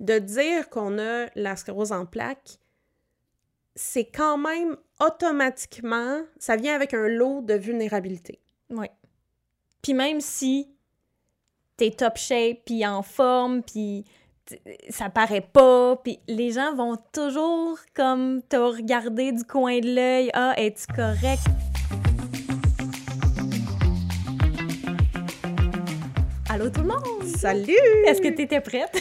de dire qu'on a la sclérose en plaques, c'est quand même automatiquement, ça vient avec un lot de vulnérabilité. Oui. Puis même si t'es top shape, puis en forme, puis ça paraît pas, puis les gens vont toujours comme te regarder du coin de l'œil. Ah, es-tu correct? Allô tout le monde! Salut! Est-ce que t'étais prête?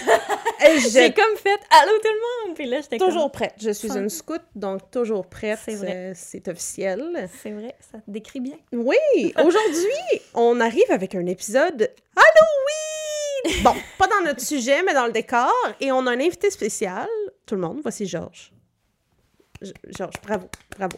Et J'ai je comme fait Allô tout le monde! Puis là, j'étais toujours comme... prête. Je suis une scout, donc toujours prête. C'est vrai. euh, C'est officiel. C'est vrai, ça te décrit bien. Oui, aujourd'hui, on arrive avec un épisode Halloween! Bon, pas dans notre sujet, mais dans le décor. Et on a un invité spécial. Tout le monde, voici Georges. Georges, bravo, bravo.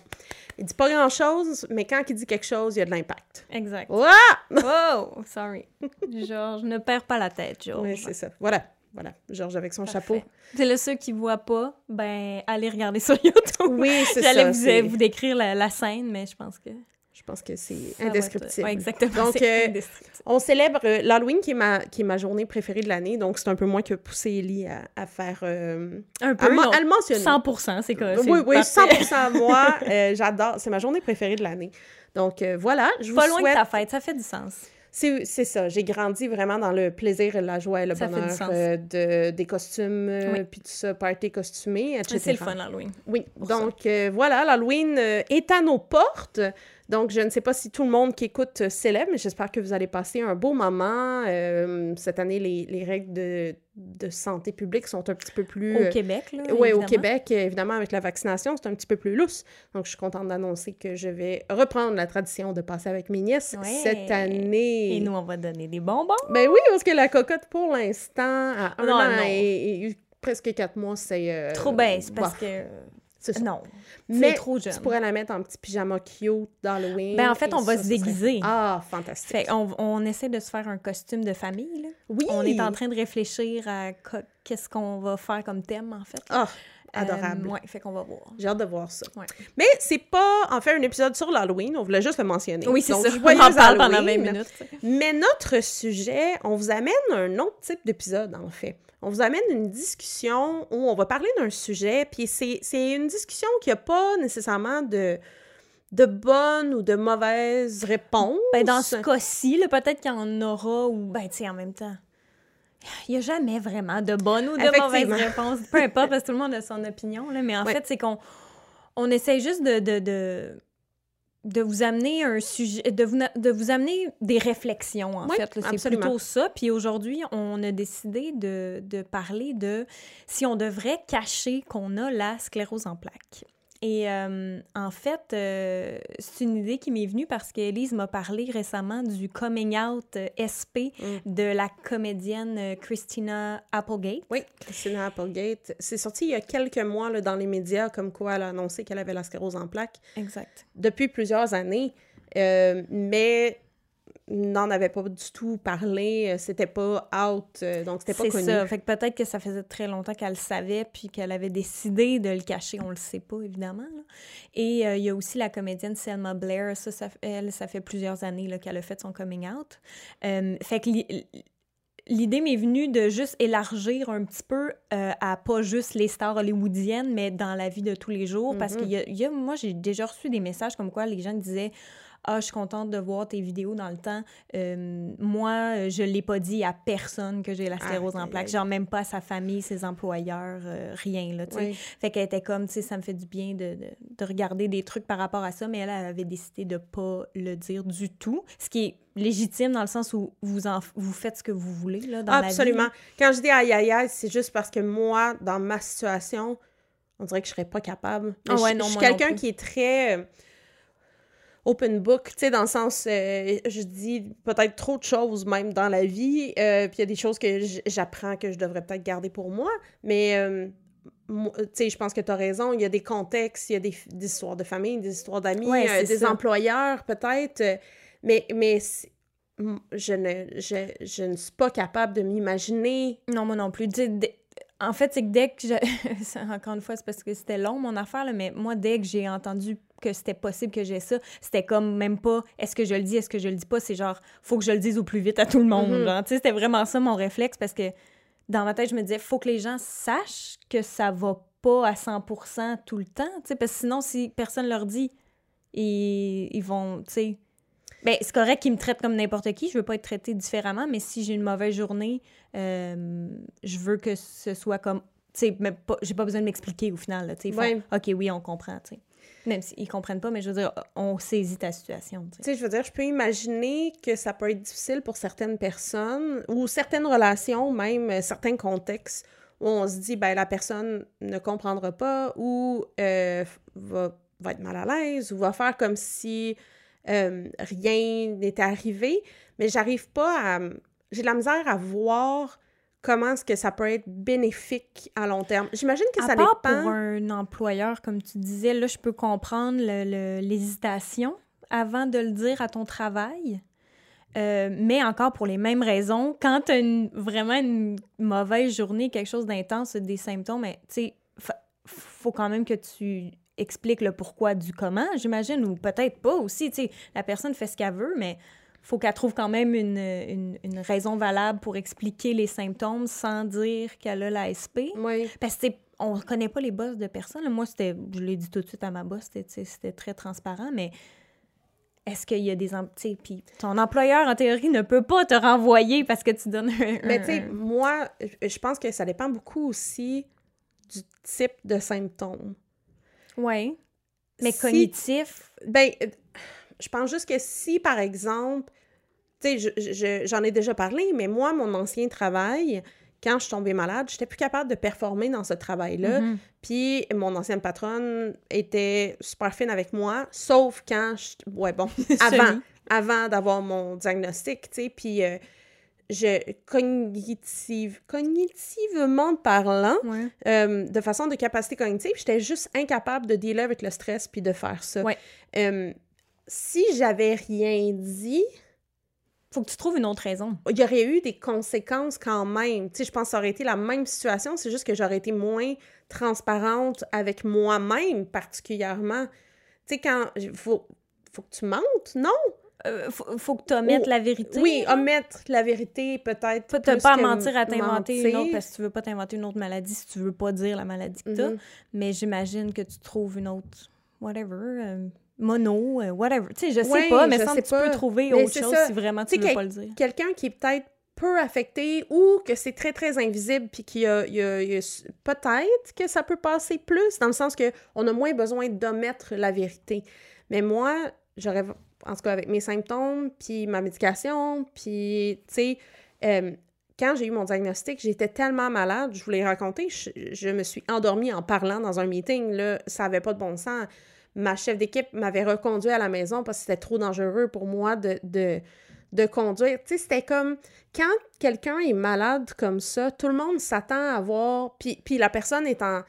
Il dit pas grand-chose, mais quand il dit quelque chose, il y a de l'impact. Exact. Ouah! Oh, sorry. Georges, ne perds pas la tête, Georges. Oui, c'est ça. Voilà, voilà. Georges avec son chapeau. C'est le ceux qui voient pas, ben allez regarder sur YouTube. Oui, c'est J'allais ça. vous, c'est- vous décrire la, la scène, mais je pense que Je pense que c'est indescriptible. Ouais, exactement. Donc, euh, indescriptible. On célèbre euh, l'Halloween, qui, est ma, qui est ma journée préférée de l'année. Donc, c'est un peu moi qui a poussé Ellie à, à faire... euh, un à, peu, men- non, à le mentionner. 100%, c'est quoi? Oui, oui, 100% moi. euh, J'adore. C'est ma journée préférée de l'année. Donc, voilà. Je vous Pas loin souhaite... de ta fête, ça fait du sens. C'est ça. J'ai grandi vraiment dans le plaisir, et la joie et le Ça bonheur euh, de, des costumes, Oui. puis tout ça, party costumé, etc. C'est le fun, Halloween. Oui, donc euh, voilà, l'Halloween est à nos portes. Donc, je ne sais pas si tout le monde qui écoute euh, célèbre, mais j'espère que vous allez passer un beau moment. Euh, cette année, les, les règles de, de santé publique sont un petit peu plus... Au euh, Québec, là. oui, au. Québec, évidemment, avec la vaccination, c'est un petit peu plus lousse. Donc, je suis contente d'annoncer que je vais reprendre la tradition de passer avec mes nièces Ouais. cette année. Et nous, on va donner des bonbons. Ben oui, parce que la cocotte, pour l'instant, à un Non, an non. Et, et presque quatre mois, c'est... euh, Trop c'est parce que... ça. Non, Mais trop jeune. tu pourrais la mettre en petit pyjama cute d'Halloween. Ben, en fait, on va ça, se déguiser. Ah, fantastique. Fait, on, on essaie de se faire un costume de famille, là. oui! On est en train de réfléchir à qu'est-ce qu'on va faire comme thème, en fait. Ah, adorable. Euh, ouais, fait qu'on va voir. J'ai hâte de voir ça. Ouais. Mais c'est pas, en fait, un épisode sur l'Halloween. On voulait juste le mentionner. Oui, c'est ça. On en parle pendant 20 Halloween. minutes. Mais notre sujet, on vous amène un autre type d'épisode, en fait. On vous amène une discussion où on va parler d'un sujet, puis c'est une discussion qui n'a pas nécessairement de, de bonnes ou de mauvaises réponses. Ben, dans ce cas-ci, peut-être qu'il y en aura ou, ben, tu sais, en même temps, il n'y a jamais vraiment de bonnes ou de mauvaises Effectivement. réponses. Peu importe, parce que tout le monde a son opinion, là, mais en Ouais. fait, c'est qu'on on essaie juste de, de, de, de vous amener un sujet, de vous, de vous amener des réflexions, en Oui, fait. C'est plutôt ça. Puis aujourd'hui, on a décidé de, de parler de si on devrait cacher qu'on a la sclérose en plaques. Et euh, en fait, euh, c'est une idée qui m'est venue parce qu'Élise m'a parlé récemment du coming out euh, SP Mm. de la comédienne Christina Applegate. Oui, Christina Applegate. C'est sorti il y a quelques mois là, dans les médias, comme quoi elle a annoncé qu'elle avait la sclérose en plaques Exact. depuis plusieurs années, euh, mais n'en avait pas du tout parlé. euh, C'était pas out, euh, donc c'était pas C'est connu. ça. Fait que peut-être que ça faisait très longtemps qu'elle le savait puis qu'elle avait décidé de le cacher. On le sait pas, évidemment. là. Et euh, il y a aussi la comédienne Selma Blair. Ça, ça, elle, ça fait plusieurs années qu'elle a fait son coming out. Euh, fait que li- l'idée m'est venue de juste élargir un petit peu euh, à pas juste les stars hollywoodiennes, mais dans la vie de tous les jours. Parce Mhm. qu'il y a, y a- moi, j'ai déjà reçu des messages comme quoi les gens disaient ah, je suis contente de voir tes vidéos dans le temps. Euh, moi, je l'ai pas dit à personne que j'ai la sclérose Aïe, en plaques. Genre, même pas à sa famille, ses employeurs, euh, rien, là. Oui. Fait qu'elle était comme, tu sais, ça me fait du bien de, de, de regarder des trucs par rapport à ça, mais elle, elle avait décidé de pas le dire du tout. Ce qui est légitime dans le sens où vous, en, vous faites ce que vous voulez, là, dans la vie. Absolument. Quand je dis aïe aïe aïe, c'est juste parce que moi, dans ma situation, on dirait que je serais pas capable. Ah ouais, je, non, je suis quelqu'un qui est très euh, open book, tu sais, dans le sens, euh, je dis peut-être trop de choses même dans la vie, euh, puis il y a des choses que j'apprends que je devrais peut-être garder pour moi, mais euh, tu sais, je pense que tu as raison, il y a des contextes, il y a des, histoires de famille, des histoires d'amis, Ouais, des ça. employeurs peut-être, mais, mais je ne, je, je ne suis pas capable de m'imaginer Non, moi non plus. En fait, c'est que dès que je... Encore une fois, c'est parce que c'était long, mon affaire, là, mais moi, dès que j'ai entendu que c'était possible que j'ai ça, c'était comme même pas est-ce que je le dis, est-ce que je le dis pas, c'est genre faut que je le dise au plus vite à tout le monde. Tu sais, c'était vraiment ça mon réflexe parce que dans ma tête, je me disais, faut que les gens sachent que ça va pas à 100% tout le temps, tu sais, parce que sinon, si personne leur dit, ils, ils vont, tu sais... Ben, c'est correct qu'ils me traitent comme n'importe qui, je veux pas être traitée différemment, mais si j'ai une mauvaise journée, euh, je veux que ce soit comme... Tu sais, j'ai pas besoin de m'expliquer au final, tu sais. OK, oui, on comprend, tu sais. Même s'ils comprennent pas, mais je veux dire, on saisit ta situation. Tu je veux dire, je peux imaginer que ça peut être difficile pour certaines personnes ou certaines relations, même euh, certains contextes, où on se dit, ben la personne ne comprendra pas ou euh, va, va, être mal à l'aise ou va faire comme si euh, rien n'était arrivé. Mais j'arrive pas à. J'ai de la misère à voir comment est-ce que ça peut être bénéfique à long terme? J'imagine que ça part dépend... pour un employeur, comme tu disais, là, je peux comprendre l'hésitation avant de le dire à ton travail. Euh, mais encore pour les mêmes raisons, quand tu as vraiment une mauvaise journée, quelque chose d'intense, des symptômes, tu sais, faut quand même que tu expliques le pourquoi du comment, j'imagine, ou peut-être pas aussi, tu sais, la personne fait ce qu'elle veut, mais faut qu'elle trouve quand même une, une, raison valable pour expliquer les symptômes sans dire qu'elle a l'ASP. Oui. Parce que on ne connaît pas les boss de personne. Moi, c'était, je l'ai dit tout de suite à ma boss, c'était très transparent, mais est-ce qu'il y a des... Puis ton employeur, en théorie, ne peut pas te renvoyer parce que tu donnes un... Mais tu sais, moi, je pense que ça dépend beaucoup aussi du type de symptômes. Oui. Mais cognitif... Ben, je pense juste que si, par exemple, tu sais, j'en ai déjà parlé, mais moi, mon ancien travail, quand je suis tombée malade, j'étais plus capable de performer dans ce travail-là. Mm-hmm. Puis mon ancienne patronne était super fine avec moi, sauf quand je... Ouais, bon, avant, avant d'avoir mon diagnostic, tu sais, puis... Euh, je, cognitive, cognitivement parlant, euh, de façon de capacité cognitive, j'étais juste incapable de dealer avec le stress puis de faire ça. Ouais. Euh, si j'avais rien dit, faut que tu trouves une autre raison. Il y aurait eu des conséquences quand même. Tu sais, je pense que ça aurait été la même situation, c'est juste que j'aurais été moins transparente avec moi-même particulièrement. Tu sais, quand... Faut, faut que tu mentes, non? Euh, faut, que tu omettes la vérité. Oui, omettre la vérité, peut-être. Peut-être pas mentir à t'inventer une autre, parce que tu veux pas t'inventer une autre maladie si tu veux pas dire la maladie que tu as. Mm-hmm. Mais j'imagine que tu trouves une autre, whatever, euh, mono, euh, whatever. Tu sais, je sais pas, mais sans que tu peux trouver autre chose si vraiment tu veux pas le dire. Quelqu'un qui est peut-être peu affecté ou que c'est très, très invisible puis qu'il y a, peut-être que ça peut passer plus, dans le sens que on a moins besoin d'omettre la vérité. Mais moi, j'aurais, en tout cas avec mes symptômes, puis ma médication, puis, tu sais, euh, quand j'ai eu mon diagnostic, j'étais tellement malade, je voulais raconter, je, je, me suis endormie en parlant dans un meeting, là, ça avait pas de bon sens ma chef d'équipe m'avait reconduit à la maison parce que c'était trop dangereux pour moi de, conduire. Tu sais, c'était comme quand quelqu'un est malade comme ça, tout le monde s'attend à voir. Puis, puis la personne est en.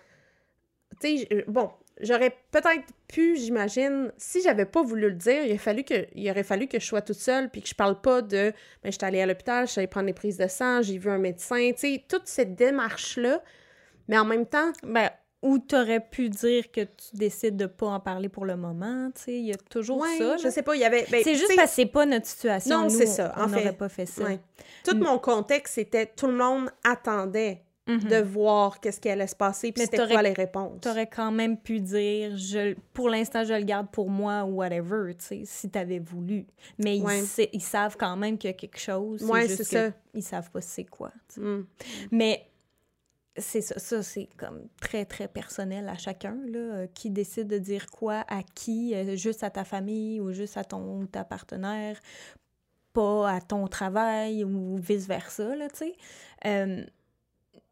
Tu sais, bon, j'aurais peut-être pu, j'imagine, si j'avais pas voulu le dire, il, a fallu que, il aurait fallu que je sois toute seule puis que je parle pas de. Ben, j'étais allée à l'hôpital, je suis allée prendre des prises de sang, j'ai vu un médecin. Tu sais, toute cette démarche-là. Mais en même temps. Ben, ou tu aurais pu dire que tu décides de pas en parler pour le moment, tu sais, il y a toujours ça. je sais pas, il y avait... Ben, c'est juste parce que c'est pas notre situation, Non, c'est ça. On n'aurait pas fait ça. Tout mon contexte, c'était tout le monde attendait mhm. de voir qu'est-ce qui allait se passer, puis c'était quoi les réponses. Tu aurais quand même pu dire, je, pour l'instant, je le garde pour moi ou whatever, tu sais, si tu avais voulu. Mais ils, ils, savent quand même qu'il y a quelque chose. C'est ça. Ils savent pas c'est quoi. Mm. Mais c'est ça, ça c'est comme très, très personnel à chacun, là, euh, qui décide de dire quoi à qui, euh, juste à ta famille ou juste à ton ou ta partenaire, pas à ton travail ou vice-versa, là, tu sais. Euh,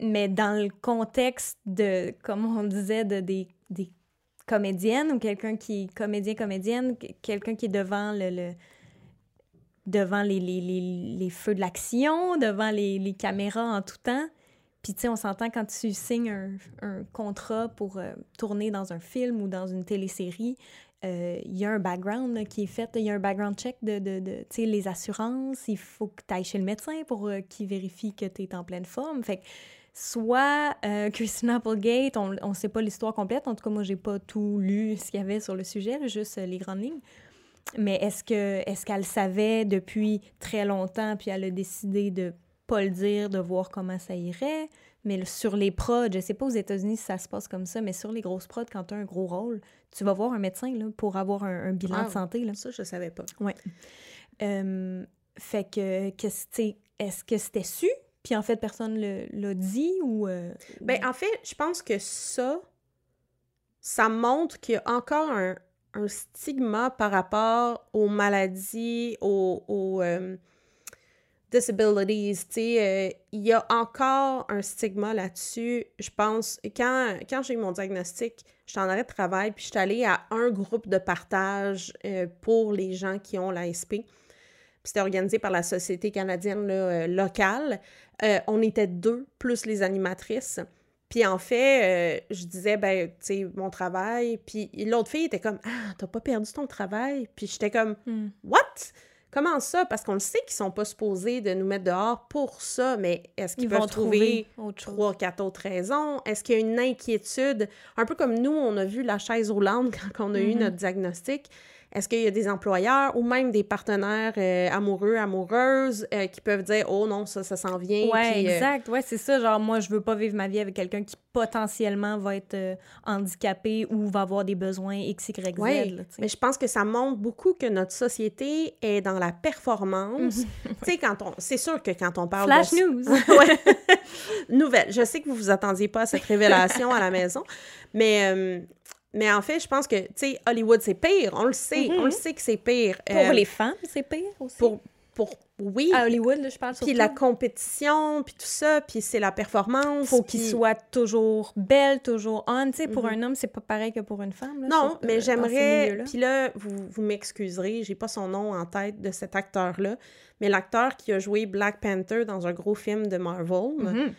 mais dans le contexte de, comme on disait, de, des, des comédiennes ou quelqu'un qui est comédien, comédienne, quelqu'un qui est devant le, devant les, les, les, feux de l'action, devant les caméras en tout temps, puis, tu sais, on s'entend quand tu signes un, un contrat pour euh, tourner dans un film ou dans une télésérie, euh, il y a un background qui est fait, il y a un background check de, de, de tu sais, les assurances, il faut que tu ailles chez le médecin pour euh, qu'il vérifie que tu es en pleine forme. Fait que, soit Christine Applegate, on ne sait pas l'histoire complète, en tout cas, moi, j'ai pas tout lu ce qu'il y avait sur le sujet, juste les grandes lignes. Mais est-ce que est-ce qu'elle savait depuis très longtemps, puis elle a décidé de pas le dire, de voir comment ça irait. Mais sur les prods, je sais pas aux États-Unis si ça se passe comme ça, mais sur les grosses prods, quand tu as un gros rôle, tu vas voir un médecin là, pour avoir un, bilan de santé. Là. Ça, je savais pas. Oui. fait que, que est-ce que c'était su? Puis en fait, personne l'a dit ou. Euh, ben, en fait, je pense que ça, ça montre qu'il y a encore un, un, stigma par rapport aux maladies, aux, euh, disabilities, tu sais, euh, il y a encore un stigma là-dessus. Je pense, quand, quand j'ai eu mon diagnostic, j'étais en arrêt de travail, puis j'étais allée à un groupe de partage euh, pour les gens qui ont l'ASP. C'était organisé par la Société canadienne euh, locale. on était deux, plus les animatrices. Puis en fait, je disais, ben, tu sais, mon travail. Puis l'autre fille était comme, ah, t'as pas perdu ton travail. Puis j'étais comme, hmm. what? Comment ça? Parce qu'on le sait qu'ils sont pas supposés de nous mettre dehors pour ça, mais est-ce qu'ils vont trouver, trois, quatre autres raisons? Est-ce qu'il y a une inquiétude? Un peu comme nous, on a vu la chaise roulante quand on a eu mm-hmm. notre diagnostic. Est-ce qu'il y a des employeurs ou même des partenaires euh, amoureux, amoureuses euh, qui peuvent dire Oh non, ça, ça s'en vient. Oui, euh, exact. Ouais, c'est ça. Genre, moi, je veux pas vivre ma vie avec quelqu'un qui potentiellement va être handicapé ou va avoir des besoins X, Y, Z. Ouais, mais je pense que ça montre beaucoup que notre société est dans la performance. tu sais, quand on. C'est sûr que quand on parle. Flash news! Nouvelle. Je sais que vous vous attendiez pas à cette révélation à la maison, mais mais en fait, je pense que, tu sais, Hollywood, c'est pire. On le sait. On le mm-hmm. sait que c'est pire. Pour euh, les femmes, c'est pire aussi. Pour, pour oui. À Hollywood, là, je parle surtout. Puis la compétition, puis tout ça, puis c'est la performance. Faut qu'il soit toujours belle, toujours on. Tu sais, pour mm-hmm. un homme, c'est pas pareil que pour une femme. Là, non, mais j'aimerais... Puis là, vous, vous m'excuserez, j'ai pas son nom en tête de cet acteur-là, mais l'acteur qui a joué Black Panther dans un gros film de Marvel... Mm-hmm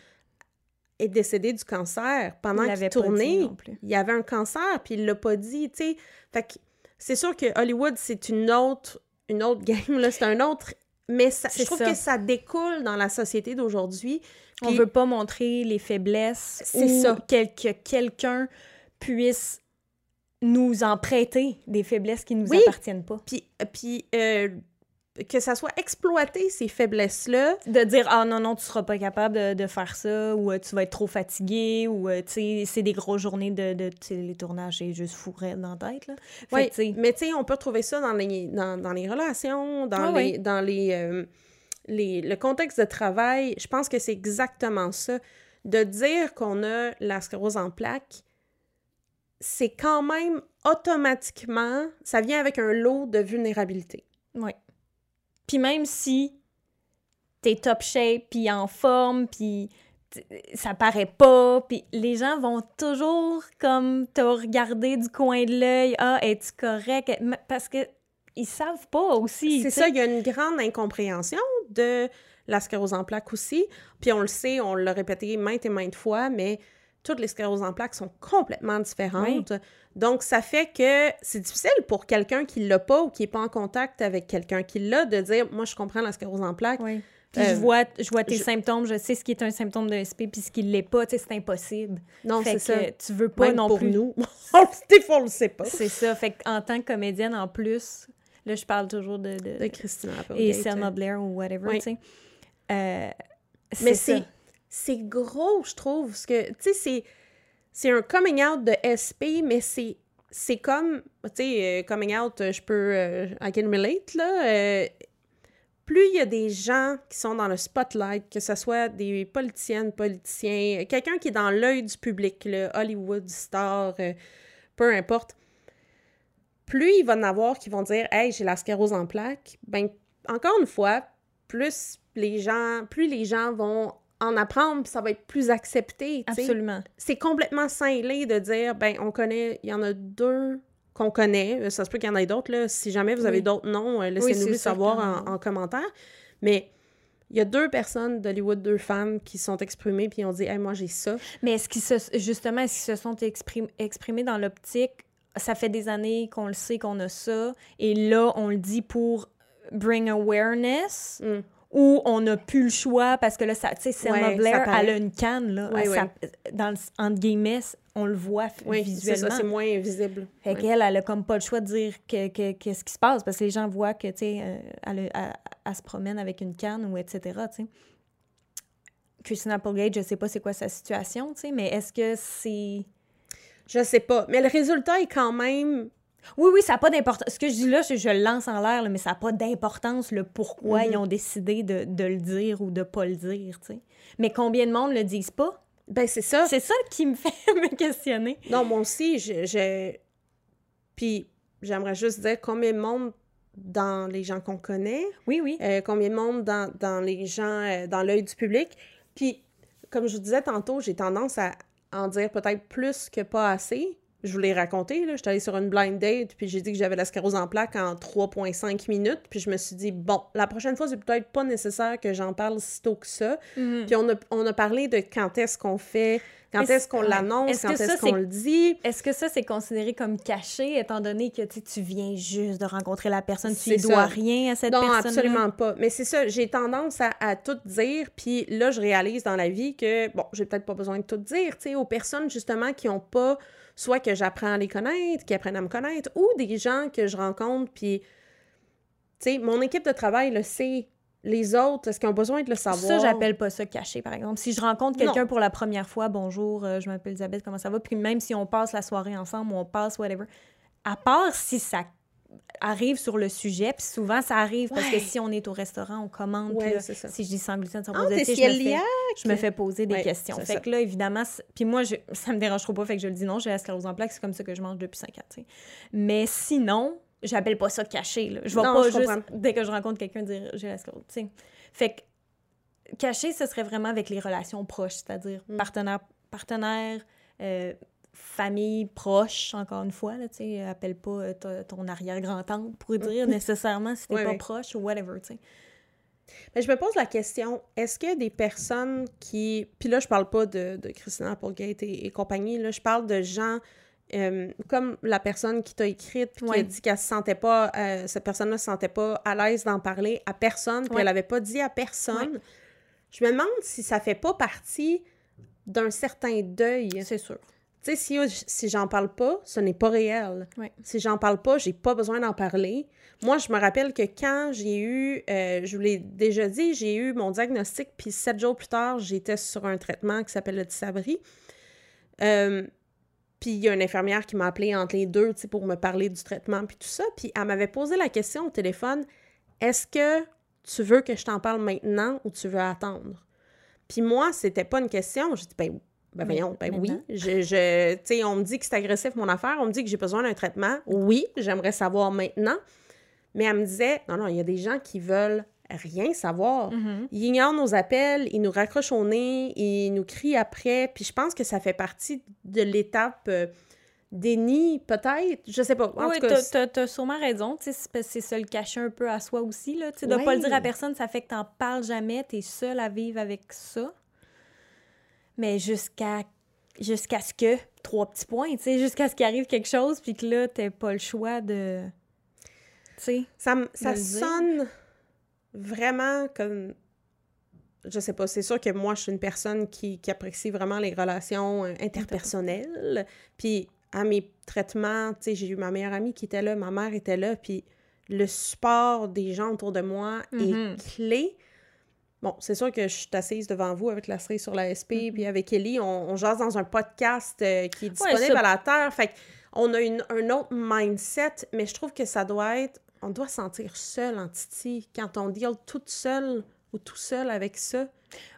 est décédé du cancer pendant qu'il tournait. Il y avait un cancer, puis il l'a pas dit, tu sais. Fait c'est sûr que Hollywood, c'est une autre, une autre game, là, c'est un autre... Mais ça, je trouve que ça découle dans la société d'aujourd'hui. On veut pas montrer les faiblesses c'est ça. que quelqu'un puisse nous en prêter des faiblesses qui nous appartiennent pas. Puis, puis euh, que ça soit exploité, ces faiblesses-là. De dire, ah non, non, tu seras pas capable de, faire ça, ou euh, tu vas être trop fatigué, ou, euh, tu sais, c'est des grosses journées de, de les tournages, c'est juste fourré dans la tête, là. Oui, mais tu sais, on peut trouver ça dans les, dans, dans les relations, dans les... Dans les, euh, les, le contexte de travail. Je pense que c'est exactement ça. De dire qu'on a la sclérose en plaques, c'est quand même automatiquement, ça vient avec un lot de vulnérabilité. Oui. Puis même si t'es top shape, puis en forme, puis ça paraît pas, puis les gens vont toujours comme te regarder du coin de l'œil, ah, es-tu correct? Parce que ils savent pas aussi. C'est ça, il y a une grande incompréhension de la sclérose en plaques aussi. Puis on le sait, on l'a répété maintes et maintes fois, mais toutes les scléroses en plaques sont complètement différentes. Donc, ça fait que c'est difficile pour quelqu'un qui l'a pas ou qui n'est pas en contact avec quelqu'un qui l'a de dire Moi, je comprends la sclérose en plaques. Oui. Puis je, euh, vois, je vois tes symptômes, je sais ce qui est un symptôme de SP, puis ce qui ne l'est pas, tu sais, c'est impossible. Non, c'est ça. Tu veux pas non pour plus. nous. Des fois, on le sait pas. C'est ça. Fait qu'en tant que comédienne, en plus, là, je parle toujours de. De, de Christina Et Selma Blair ou whatever, tu sais. Euh, Mais c'est gros, je trouve. Parce que, tu sais, c'est c'est un coming out de SP, mais c'est c'est comme, tu sais, euh, coming out, je peux, euh, I can relate, là. Euh, plus il y a des gens qui sont dans le spotlight, que ce soit des politiciennes, politiciens, quelqu'un qui est dans l'œil du public, le Hollywood star, peu importe, plus il va en avoir qui vont dire Hey, j'ai la sclérose en plaques, ben, encore une fois, plus les gens, plus les gens vont en apprendre, puis ça va être plus accepté. Absolument. C'est complètement cinglé de dire, ben, on connaît, il y en a deux qu'on connaît. Euh, ça se peut qu'il y en ait d'autres, là. Si jamais vous avez d'autres noms, euh, laissez-nous le savoir en, commentaire. Mais il y a deux personnes d'Hollywood, deux femmes, qui sont exprimées, puis ont dit, hey, moi, j'ai ça. Mais est-ce qu'ils se, justement, est-ce qu'ils se sont exprimés dans l'optique, ça fait des années qu'on le sait qu'on a ça, et là, on le dit pour bring awareness, mm où on n'a plus le choix parce que là, tu sais, Selma Blair, elle a une canne, là. dans le, entre guillemets, on le voit visuellement. c'est moins visible. Fait qu'elle, elle a comme pas le choix de dire qu'est-ce qui se passe parce que les gens voient que, tu sais, euh, elle, se promène avec une canne ou etc., tu sais. Christina Applegate, je sais pas c'est quoi sa situation, tu sais, mais est-ce que c'est... Je sais pas. Mais le résultat est quand même oui, oui, ça n'a pas d'importance. Ce que je dis là, je, je le lance en l'air, mais ça n'a pas d'importance le pourquoi Mhm. ils ont décidé de, de le dire ou de pas le dire, tu sais. Mais combien de monde le disent pas? Ben, c'est ça. C'est ça qui me fait me questionner. Non, moi aussi, je. je- Puis, j'aimerais juste dire combien de monde dans les gens qu'on connaît, Oui, oui. euh, combien de monde dans, dans les gens, euh, dans l'œil du public. Puis, comme je vous disais tantôt, j'ai tendance à en dire peut-être plus que pas assez. Je vous l'ai raconté, là. J'étais allée sur une blind date, puis j'ai dit que j'avais la sclérose en plaques en 3,5 minutes. Puis je me suis dit, bon, la prochaine fois, c'est peut-être pas nécessaire que j'en parle si tôt que ça. Mhm. Puis on a, on a parlé de quand est-ce qu'on fait, quand est-ce qu'on l'annonce, Est-ce quand que est-ce qu'on le dit. Est-ce que ça, c'est considéré comme caché, étant donné que tu viens juste de rencontrer la personne, tu ne dois rien à cette Non, personne absolument pas. Mais c'est ça, j'ai tendance à, à tout dire, puis là, je réalise dans la vie que, bon, j'ai peut-être pas besoin de tout dire, tu sais, aux personnes, justement, qui ont pas, soit que j'apprends à les connaître, qui apprennent à me connaître, ou des gens que je rencontre, puis, tu sais, mon équipe de travail le sait, les autres, est-ce qu'ils ont besoin de le savoir? Ça, j'appelle pas ça caché, par exemple. Si je rencontre quelqu'un pour la première fois, bonjour, euh, je m'appelle Elisabeth, comment ça va? Puis même si on passe la soirée ensemble ou on passe whatever, à part si ça arrive sur le sujet, puis souvent ça arrive parce que si on est au restaurant, on commande, Ouais, là, ça. si je dis sans gluten, sans sais, je, me fais, je me fais poser des Ouais, questions. Fait ça. que là, évidemment, puis moi, je, ça me dérange trop pas, fait que je le dis non, j'ai la sclérose en plaques, c'est comme ça que je mange depuis 5 ans. Mais sinon, j'appelle pas ça caché, là. Je vais Non, pas je juste, comprends. dès que je rencontre quelqu'un, dire j'ai la sclérose. Fait que caché, ce serait vraiment avec les relations proches, c'est-à-dire Mm. partenaire, partenaire, euh, famille proche, encore une fois, là, tu appelle pas euh, ton arrière-grand-tante pour dire nécessairement si t'es pas proche ou whatever, tu sais. Mais je me pose la question, est-ce que des personnes qui... Puis là, je parle pas de, de Christina Applegate et, et compagnie, là, je parle de gens euh, comme la personne qui t'a écrite, qui a dit qu'elle se sentait pas... euh, cette personne-là se sentait pas à l'aise d'en parler à personne, puis elle avait pas dit à personne. Je me demande si ça fait pas partie d'un certain deuil. C'est sûr. Tu sais, si, si j'en parle pas, ce n'est pas réel. Si j'en parle pas, j'ai pas besoin d'en parler. Moi, je me rappelle que quand j'ai eu, euh, je vous l'ai déjà dit, j'ai eu mon diagnostic, puis sept jours plus tard, j'étais sur un traitement qui s'appelle le Tissabri. Euh, puis il y a une infirmière qui m'a appelé entre les deux, tu pour me parler du traitement, puis tout ça. Puis elle m'avait posé la question au téléphone, est-ce que tu veux que je t'en parle maintenant ou tu veux attendre? Puis moi, c'était pas une question. J'ai dit, ben, ben voyons, ben oui. Je, je, tu sais, on me dit que c'est agressif mon affaire, on me dit que j'ai besoin d'un traitement. Oui, j'aimerais savoir maintenant. Mais elle me disait, non, non, il y a des gens qui veulent rien savoir. Mhm. Ils ignorent nos appels, ils nous raccrochent au nez, ils nous crient après. Puis je pense que ça fait partie de l'étape euh, déni, peut-être. Je sais pas. En oui, t'as- t'as sûrement raison. tu sais, C'est se le cacher un peu à soi aussi. Là, de Ouais. pas le dire à personne, ça fait que t'en parles jamais. T'es seul à vivre avec ça. Mais jusqu'à jusqu'à ce que, trois petits points, tu sais, jusqu'à ce qu'il arrive quelque chose, puis que là, t'as pas le choix de... Tu sais, Ça, ça sonne vraiment comme. Je sais pas, c'est sûr que moi, je suis une personne qui, qui apprécie vraiment les relations euh, interpersonnelles. Puis à mes traitements, tu sais, j'ai eu ma meilleure amie qui était là, ma mère était là, puis le support des gens autour de moi est clé. Bon, c'est sûr que je suis assise devant vous avec la cerise sur la SP, puis avec Ellie, on, on jase dans un podcast euh, qui est disponible à la Terre. Fait on a une, un autre mindset, mais je trouve que ça doit être... On doit se sentir seul en Titi quand on deal toute seule ou tout seul avec ça.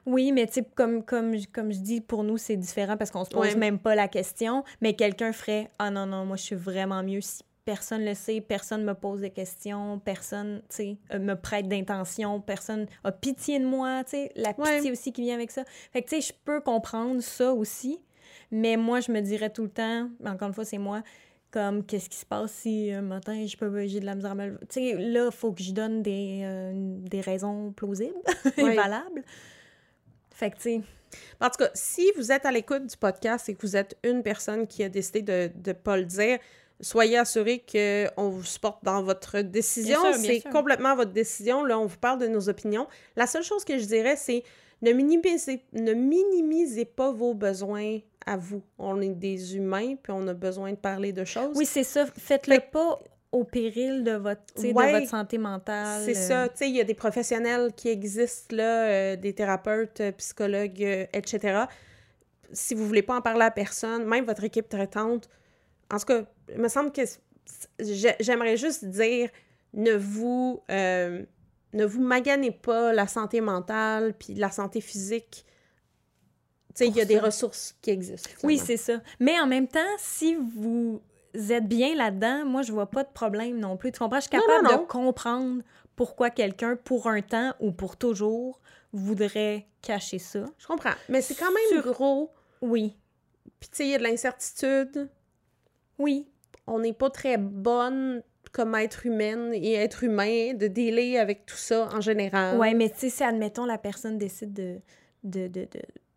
Oui, mais tu comme, comme, je- comme je dis, pour nous, c'est différent parce qu'on se pose Ouais. même pas la question. Mais quelqu'un ferait Ah non, non, moi, je suis vraiment mieux si personne le sait, personne me pose des questions, personne, tu sais, euh, me prête d'intention, personne a pitié de moi, tu sais, la Ouais. pitié aussi qui vient avec ça. Fait que, tu sais, je peux comprendre ça aussi, mais moi, je me dirais tout le temps, encore une fois, c'est moi, comme qu'est-ce qui se passe si un matin je peux j'ai de la misère à me? Tu sais, là, il faut que je donne des, euh, des raisons plausibles et valables. Fait que, tu sais, En tout cas, si vous êtes à l'écoute du podcast et que vous êtes une personne qui a décidé de ne pas le dire, soyez assurés qu'on vous supporte dans votre décision. C'est complètement votre décision. Là, on vous parle de nos opinions. La seule chose que je dirais, c'est ne minimisez, ne minimisez pas vos besoins à vous. On est des humains, puis on a besoin de parler de choses. Oui, c'est ça. Faites-le Fait- pas au péril de votre, de santé mentale. C'est euh, ça, sais, il y a des professionnels qui existent, là, euh, des thérapeutes, euh, psychologues, euh, etc. Si vous voulez pas en parler à personne, même votre équipe traitante, en tout cas, il me semble que j'aimerais juste dire, ne vous, euh, ne vous maganez pas la santé mentale puis la santé physique. Tu sais, il y a des ressources qui existent. Oui, c'est ça. Mais en même temps, si vous êtes bien là-dedans, moi, je vois pas de problème non plus. Tu comprends? Je suis Non, capable non, non. de comprendre pourquoi quelqu'un, pour un temps ou pour toujours, voudrait cacher ça. Je comprends. Mais c'est quand même Sur- gros. Oui. Puis, tu sais, il y a de l'incertitude. Oui. on n'est pas très bonne comme être humaine et être humain de dealer avec tout ça en général. Ouais, mais tu sais, si, admettons, la personne décide de... de, de, de-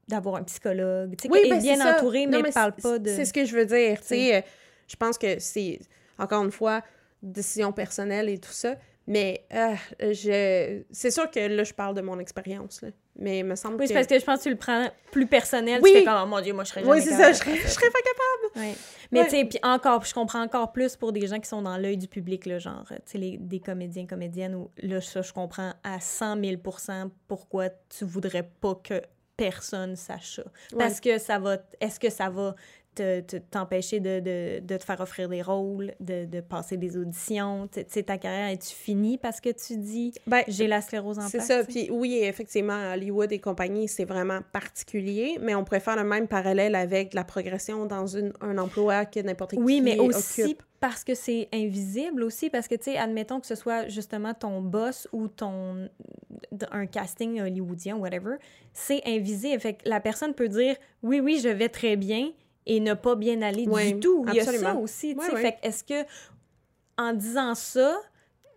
d'avoir un psychologue, tu sais, Oui, qu'elle ben, est bien entourée, Non, mais ne parle pas de... C'est ce que je veux dire. Tu sais, euh, je pense que c'est, encore une fois, décision personnelle et tout ça. Mais euh, je... c'est sûr que là, je parle de mon expérience. Mais il me semble Oui, que... c'est parce que je pense que tu le prends plus personnel. Oui. Tu fais comme, oh mon Dieu, moi, je serais jamais Oui, c'est ça. Je serais, je serais pas capable. Ouais. Mais Ouais. tu sais, puis encore, je comprends encore plus pour des gens qui sont dans l'œil du public, là, genre, tu sais, les- des comédiens, comédiennes, où là, ça, je comprends à 100 000% pourquoi tu voudrais pas que personne sache ça. Parce que ça va, est-ce que ça va te- te- t'empêcher de, de, de te faire offrir des rôles, de, de passer des auditions? Tu sais, ta carrière, est-tu finie parce que tu dis, Ben, j'ai la sclérose en C'est ça. Puis oui, effectivement, Hollywood et compagnie, c'est vraiment particulier, mais on pourrait faire le même parallèle avec la progression dans une, un emploi que n'importe qui Oui, mais aussi occupe. parce que c'est invisible aussi, parce que, tu sais, admettons que ce soit justement ton boss ou ton un casting hollywoodien, whatever, c'est invisible. Fait que la personne peut dire « Oui, oui, je vais très bien » et ne pas bien aller du tout. Il y a ça absolument. aussi. Fait que est-ce que, en disant ça,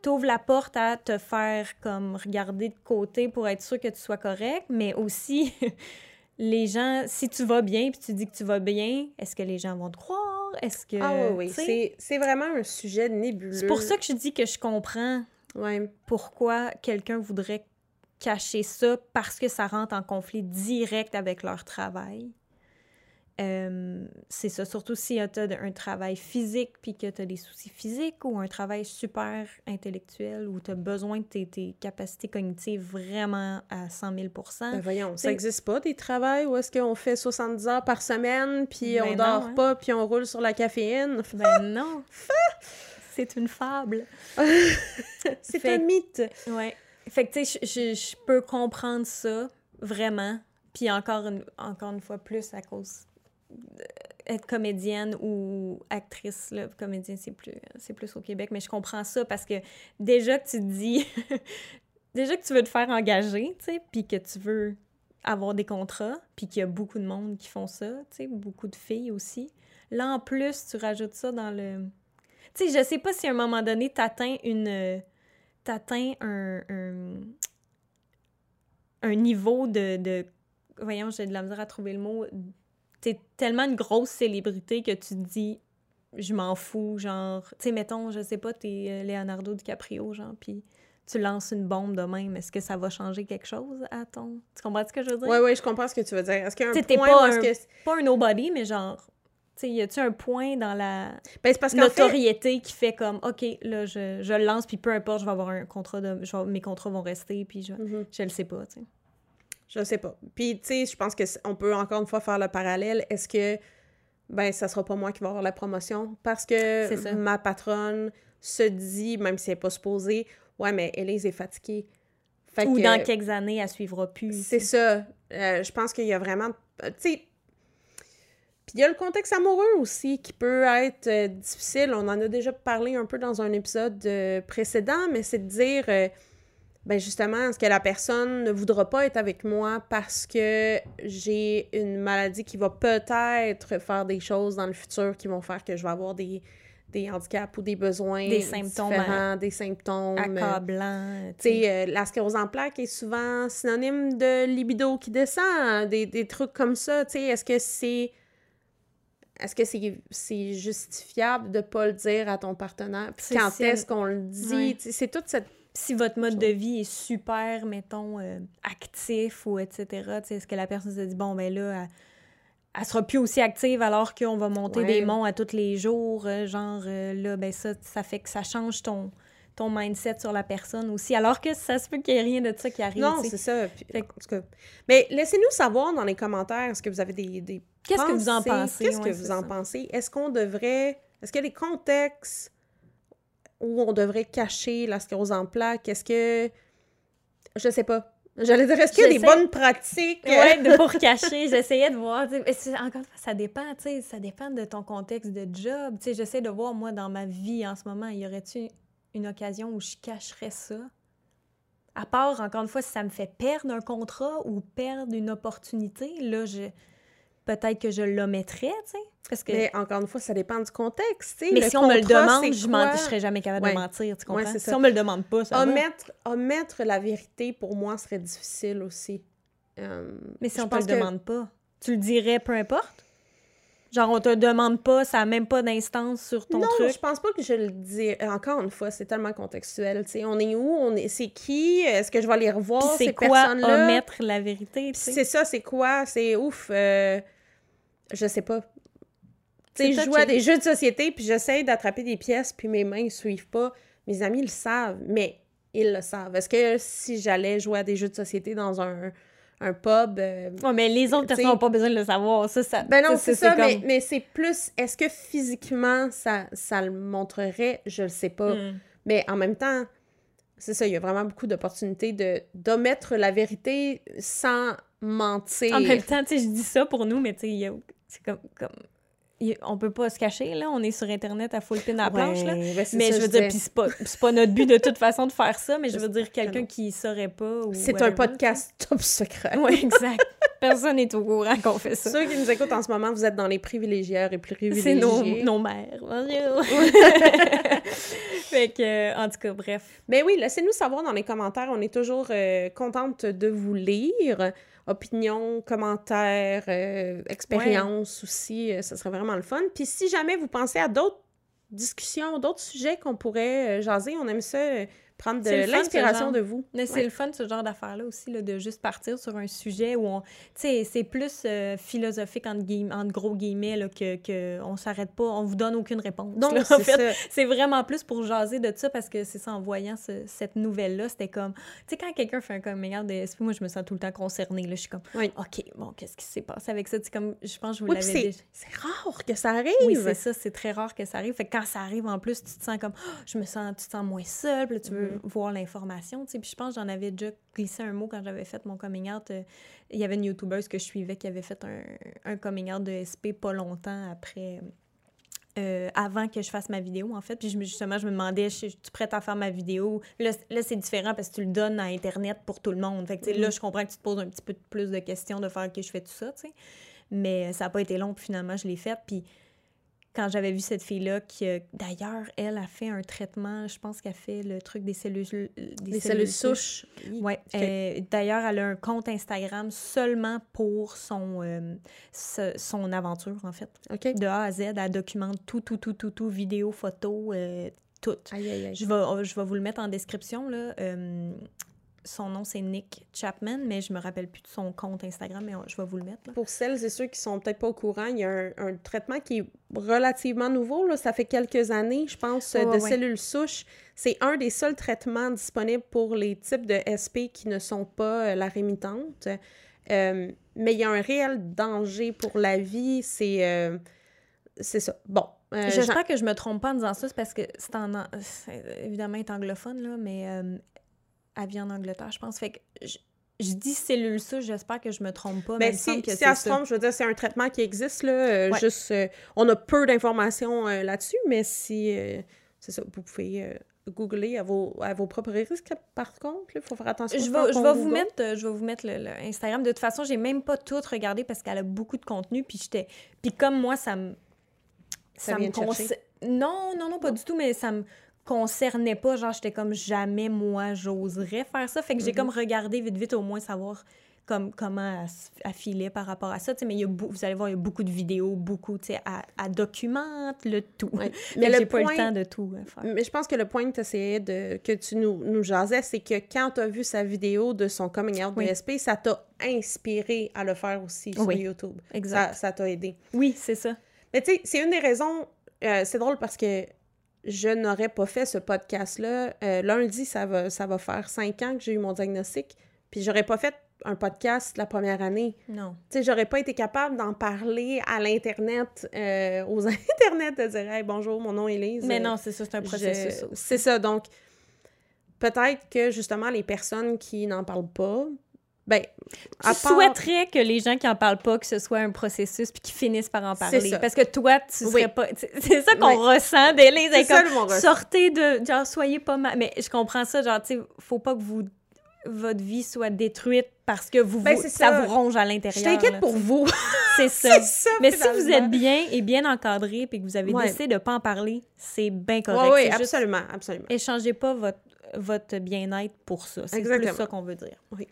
t'ouvres la porte à te faire comme regarder de côté pour être sûr que tu sois correct, mais aussi... Les gens, si tu vas bien puis tu dis que tu vas bien, est-ce que les gens vont te croire? Est-ce que. Ah oui, oui. C'est, c'est vraiment un sujet nébuleux. c'est pour ça que je dis que je comprends Ouais. pourquoi quelqu'un voudrait cacher ça parce que ça rentre en conflit direct avec leur travail. Euh, c'est ça, surtout si tu as un travail physique puis que tu as des soucis physiques ou un travail super intellectuel où tu as besoin de tes, tes capacités cognitives vraiment à 100 000 Ben voyons, ça n'existe pas des travails où est-ce qu'on fait 70 heures par semaine, puis Ben on non, dort hein. pas, puis on roule sur la caféine? Ben non! C'est une fable. C'est Fait- un mythe. Ouais. Fait que, tu sais, je- peux comprendre ça, vraiment. Puis encore une, encore une fois, plus à cause être comédienne ou actrice, là, comédienne, c'est plus, plus au Québec, mais je comprends ça parce que déjà que tu te dis, déjà que tu veux te faire engager, tu sais, puis que tu veux avoir des contrats, puis qu'il y a beaucoup de monde qui font ça, tu sais, beaucoup de filles aussi. Là, en plus, tu rajoutes ça dans le... Tu sais, je sais pas si à un moment donné, t'atteins une... T'atteins un, un, un niveau de, de... Voyons, j'ai de la misère à trouver le mot. T'es tellement une grosse célébrité que tu te dis, je m'en fous, genre... Tu sais, mettons, je sais pas, t'es euh, Leonardo DiCaprio, genre, puis tu lances une bombe de même, est-ce que ça va changer quelque chose à ton... Tu comprends ce que je veux dire? Ouais, ouais, je comprends ce que tu veux dire. Est-ce qu'il y a un t'es point pas un- que... Pas un nobody, mais genre... Tu sais, y a-tu un point dans la Ben, parce fait... notoriété qui fait comme, OK, là, je, je le lance, puis peu importe, je vais avoir un contrat de... vais- mes contrats vont rester, puis je, Mhm. je le sais pas, tu sais. Je sais pas. Puis, tu sais, je pense que c- on peut encore une fois faire le parallèle. Est-ce que, ben, ça sera pas moi qui va avoir la promotion? Parce que ma patronne se dit, même si elle n'est pas supposée, ouais, mais Elise est fatiguée. Fait Ou que- dans quelques années, elle suivra plus. C'est ça. Euh, je pense qu'il y a vraiment. euh, Tu sais. Puis il y a le contexte amoureux aussi qui peut être euh, difficile. On en a déjà parlé un peu dans un épisode euh, précédent, mais c'est de dire. Ben justement, est-ce que la personne ne voudra pas être avec moi parce que j'ai une maladie qui va peut-être faire des choses dans le futur qui vont faire que je vais avoir des, des handicaps ou des besoins Des symptômes, différents, des symptômes. euh, Accablant, tu sais, euh, la sclérose en plaques est souvent synonyme de libido qui descend, des, des trucs comme ça. Tu sais, est-ce que c'est. Est-ce que c'est justifiable de pas le dire à ton partenaire? Puis quand est-ce qu'on le dit? C'est toute cette. Si votre mode de vie est super, mettons, euh, actif ou etc., est-ce que la personne se dit, bon, ben là, elle sera plus aussi active alors qu'on va monter Ouais. des monts à tous les jours. euh, genre, euh, là, ben ça, ça fait que ça change ton, ton mindset sur la personne aussi. Alors que ça se peut qu'il n'y ait rien de ça qui arrive. Non, c'est ça. Puis, en tout cas. Mais laissez-nous savoir dans les commentaires, est-ce que vous avez des, des Qu'est-ce que vous en pensez? Qu'est-ce que vous en pensez? Est-ce qu'on devrait... Est-ce qu'il y a des contextes où on devrait cacher la sclérose en plaques? Est-ce que... Je sais pas. J'allais dire, est-ce qu'il y a des bonnes pratiques? De pour cacher, j'essayais de voir. Encore une fois, ça dépend, tu sais, ça dépend de ton contexte de job. Tu sais, j'essaie de voir, moi, dans ma vie en ce moment, y aurait-tu une occasion où je cacherais ça? À part, encore une fois, si ça me fait perdre un contrat ou perdre une opportunité, là, je... peut-être que je l'omettrais, tu sais. Parce que... Mais encore une fois, ça dépend du contexte. tu sais. Mais Le si on me le demande, je ne serais jamais capable Ouais. de mentir, tu comprends? Ouais, si on me le demande pas, ça va. Omettre, omettre la vérité, pour moi, serait difficile aussi. Euh, Mais si on te pense le que- demande pas, tu le dirais peu importe? Genre, on te demande pas, ça n'a même pas d'instance sur ton non, truc. je pense pas que je le dis. Encore une fois, c'est tellement contextuel. sais. On est où? On est... C'est qui? Est-ce que je vais les revoir, ces c'est quoi personnes-là? omettre la vérité, c'est ça, c'est quoi? C'est ouf. euh, Je sais pas. Tu C'est sais, je joue à des jeux de société, puis j'essaie d'attraper des pièces, puis mes mains ne suivent pas. Mes amis le savent, mais ils le savent. Est-ce que si j'allais jouer à des jeux de société dans un, un pub... euh, Ouais, mais les autres personnes n'ont pas besoin de le savoir. Ça, ça, Ben non, c'est ça, mais, comme- mais c'est plus... Est-ce que physiquement, ça, ça le montrerait? Je le sais pas. Hmm. Mais en même temps, c'est ça, il y a vraiment beaucoup d'opportunités de d'omettre la vérité sans mentir. En même temps, tu sais, je dis ça pour nous, mais tu sais, il y a- c'est comme... comme... On peut pas se cacher, là. On est sur Internet à full pin à la planche, là. Ouais, ben Mais ça, je veux dire, puis c'est pas, pas notre but de toute façon de faire ça, mais je veux dire, quelqu'un qui saurait pas C'est un podcast top secret. Oui, exact. Personne n'est au courant qu'on fait ça. Ceux qui nous écoutent en ce moment, vous êtes dans les privilégiés et privilégiés. C'est nos, nos mères. Fait que, euh, en tout cas, bref. Mais oui, laissez-nous savoir dans les commentaires. On est toujours euh, contente de vous lire. Opinions, commentaires, euh, expériences aussi. euh, ça serait vraiment le fun. Puis si jamais vous pensez à d'autres discussions, d'autres sujets qu'on pourrait euh, jaser, on aime ça, euh, prendre de C'est l'inspiration de vous. Mais c'est Ouais. le fun, ce genre d'affaires-là aussi, là, de juste partir sur un sujet où on. Tu sais, c'est plus euh, philosophique, entre, gros guillemets, là, que, que on s'arrête pas, on vous donne aucune réponse. Là, en c'est fait. C'est vraiment plus pour jaser de ça parce que c'est ça, en voyant ce- cette nouvelle-là, c'était comme. Tu sais, quand quelqu'un fait un coming out de SP, moi, je me sens tout le temps concernée. Là, je suis comme, Oui. OK, bon, qu'est-ce qui s'est passé avec ça? Sais, comme, je pense que je vous Oui, puis l'avais c'est déjà. c'est rare que ça arrive. Oui, c'est ça, c'est très rare que ça arrive. Fait que quand ça arrive, en plus, tu te sens comme, Ah, je me sens, tu te sens moins seul, puis là, tu veux Mm-hmm. voir l'information. Puis je pense que j'en avais déjà glissé un mot quand j'avais fait mon coming out. Euh, Il y avait une YouTubeuse que je suivais qui avait fait un, un coming out de SP pas longtemps après. euh, avant que je fasse ma vidéo, en fait. Puis je justement, je me demandais, je suis prête à faire ma vidéo? Là, c'est différent parce que tu le donnes à Internet pour tout le monde. Fait que, là, Mhm. je comprends que tu te poses un petit peu plus de questions de faire que je fais tout ça, tu sais. Mais ça n'a pas été long, puis finalement, je l'ai fait. Puis quand j'avais vu cette fille-là, qui, d'ailleurs, elle a fait un traitement, je pense qu'elle fait le truc des cellules, euh, des Les cellules souches. Euh, D'ailleurs, elle a un compte Instagram seulement pour son, euh, ce- son aventure, en fait. OK. De A à Z, elle documente tout, tout, tout, tout, tout, vidéo, photo, euh, tout. Aïe, aïe, aïe. Je vais, je vais vous le mettre en description, là. Son nom, c'est Nick Chapman, mais je me rappelle plus de son compte Instagram, mais on- je vais vous le mettre, là. Pour celles et ceux qui sont peut-être pas au courant, il y a un, un traitement qui est relativement nouveau. Là. Ça fait quelques années, je pense, de ouais, cellules souches. C'est un des seuls traitements disponibles pour les types de SP qui ne sont pas euh, la rémitante. Euh, mais il y a un réel danger pour la vie. C'est euh, c'est ça. Bon. euh, J'espère que je me trompe pas en disant ça, c'est parce que c'est en... Évidemment, est anglophone, là, mais euh, elle vit en Angleterre, je pense. Fait que je, je dis cellule souche, j'espère que je me trompe pas, mais, Mais si, que si elle se trompe, je veux dire, c'est un traitement qui existe, là. euh, Ouais. Juste, euh, on a peu d'informations euh, là-dessus, mais si, c'est ça, vous pouvez googler à vos, à vos propres risques, par contre, il faut faire attention. Je vais, je vais vous mettre, je vais vous mettre le, le Instagram. De toute façon, j'ai même pas tout regardé parce qu'elle a beaucoup de contenu. Puis j'étais, puis comme moi, ça me, Ça me concer- Non, non, non, pas du tout. Mais ça me concernait pas. Genre, j'étais comme jamais moi, j'oserais faire ça. Fait que j'ai Mhm. comme regardé vite, vite au moins savoir comme, comment elle, filait par rapport à ça. tu sais, Mais il y a vous allez voir, il y a beaucoup de vidéos, beaucoup, tu sais, elle, elle documente le tout. Ouais. Mais le j'ai pas eu le temps de tout euh, faire. Mais je pense que le point que tu essayais de. que tu nous, nous jasais, c'est que quand tu as vu sa vidéo de son coming out Oui. DSP, ça t'a inspiré à le faire aussi sur Oui. YouTube. Exact. Ça ça t'a aidé. Oui, c'est ça. Mais tu sais, c'est une des raisons. euh, c'est drôle parce que je n'aurais pas fait ce podcast-là. Euh, lundi, ça va, ça va faire cinq ans que j'ai eu mon diagnostic. Puis j'aurais pas fait un podcast la première année. Non. Tu sais, j'aurais pas été capable d'en parler à l'Internet, euh, aux Internet, de dire hey, bonjour, mon nom est Lise. Mais non, c'est ça, c'est un je- processus. C'est ça. Donc, peut-être que justement, les personnes qui n'en parlent pas, ben, Tu part- souhaiterais que les gens qui en parlent pas, que ce soit un processus puis qu'ils finissent par en parler. ça. Parce que toi, tu serais Oui. pas. c'est- ça qu'on Oui. ressent dès les ressenti. Sortez de. Genre, soyez pas mal. Mais je comprends ça. Genre, tu sais, faut pas que vous votre vie soit détruite parce que vous, Ben, vous- ça. ça. vous ronge à Je l'intérieur. t'inquiète là, pour vous. C'est ça. Mais si vous êtes bien et bien encadré puis que vous avez Ouais. décidé de pas en parler, c'est bien correct. oui, juste- absolument, absolument. échangez pas votre, votre bien-être pour ça. C'est plus ça qu'on veut dire. Oui.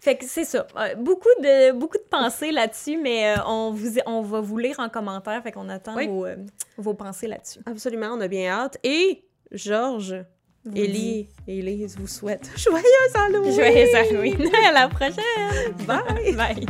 Fait que c'est ça. Euh, beaucoup, de, beaucoup de pensées là-dessus, mais euh, on, vous, on va vous lire en commentaire. Fait qu'on attend Oui. vos, euh, vos pensées là-dessus. Absolument, on a bien hâte. Et Georges, Ellie et Elise vous souhaitent joyeux Halloween! Joyeux Halloween! à la prochaine! Bye! Bye!